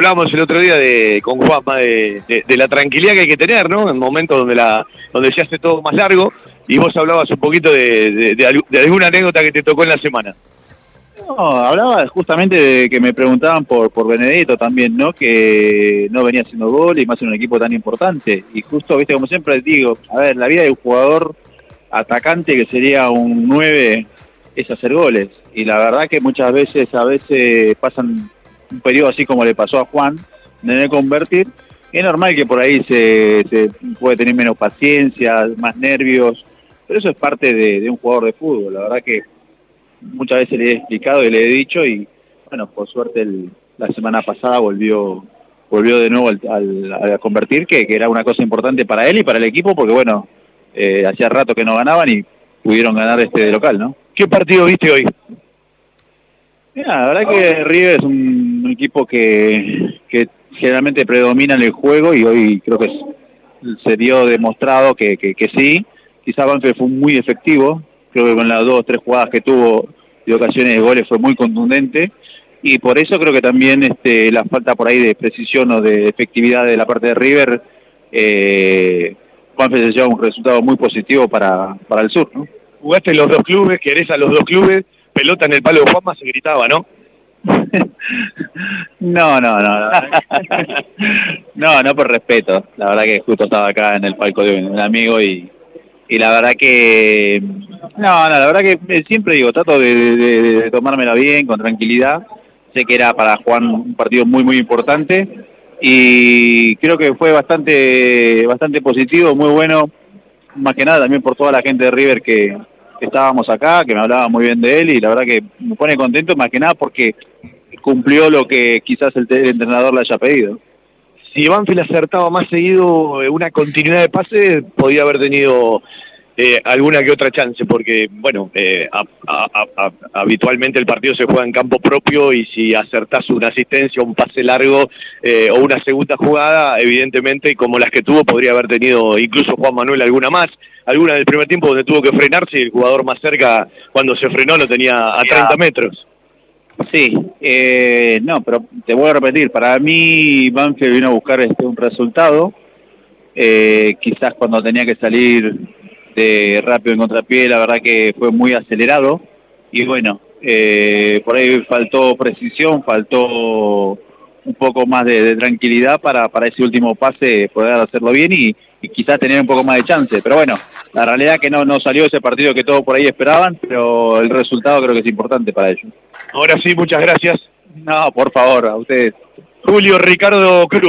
hablábamos el otro día de, con Juanma de, de, la tranquilidad que hay que tener, ¿no? En momentos donde, la, donde se hace todo más largo, y vos hablabas un poquito de, de alguna anécdota que te tocó en la semana. No, hablaba justamente de que me preguntaban por, por Benedetto también, ¿no? Que no venía haciendo gol y más en un equipo tan importante. Y justo, viste, como siempre digo, a ver, la vida de un jugador atacante que sería un 9 es hacer goles. Y la verdad que muchas veces, a veces pasan un periodo así como le pasó a Juan, de no convertir. Es normal que por ahí se, puede tener menos paciencia, más nervios, pero eso es parte de, un jugador de fútbol. La verdad que muchas veces le he explicado y le he dicho y bueno, por suerte la semana pasada volvió volvió de nuevo al, a convertir, que, era una cosa importante para él y para el equipo, porque bueno, eh, hacía rato que no ganaban y pudieron ganar este de local, ¿no? ¿Qué partido viste hoy? Mira, la verdad que River es un, equipo que, que, generalmente predomina en el juego y hoy creo que se dio demostrado que, que, sí. Quizá Banfield fue muy efectivo, creo que con las dos o tres jugadas que tuvo de ocasiones de goles fue muy contundente y por eso creo que también este, la falta por ahí de precisión o de efectividad de la parte de River eh, Banfield se lleva un resultado muy positivo para, para el sur, ¿no? Jugaste los dos clubes, querés a los dos clubes, pelota en el palo de Juanma se gritaba, ¿no? no, no, no. No, no, por respeto. La verdad que justo estaba acá en el palco de un amigo y, y la verdad que... No, no, la verdad que siempre digo, trato de, de tomármela bien, con tranquilidad. Sé que era para Juan un partido muy, muy importante y creo que fue bastante, bastante positivo, muy bueno, más que nada también por toda la gente de River que, estábamos acá, que me hablaba muy bien de él y la verdad que me pone contento más que nada porque cumplió lo que quizás el, entrenador le haya pedido. Si Banfield acertaba más seguido una continuidad de pases, podía haber tenido eh, alguna que otra chance, porque, bueno, eh, habitualmente el partido se juega en campo propio y si acertás una asistencia, un pase largo eh, o una segunda jugada, evidentemente, como las que tuvo, podría haber tenido incluso Juan Manuel alguna más, alguna del primer tiempo donde tuvo que frenarse y el jugador más cerca, cuando se frenó, lo tenía a 30 metros. Sí, no, pero te voy a repetir, para mí Banfield vino a buscar este, un resultado, quizás cuando tenía que salir de rápido en contrapié, la verdad que fue muy acelerado y bueno, eh, por ahí faltó precisión, faltó un poco más de, tranquilidad para, para ese último pase poder hacerlo bien y, quizás tener un poco más de chance. Pero bueno, la realidad que no, no salió ese partido que todos por ahí esperaban, pero el resultado creo que es importante para ellos. Ahora sí, muchas gracias. No, por favor, a ustedes. Julio Ricardo Cruz.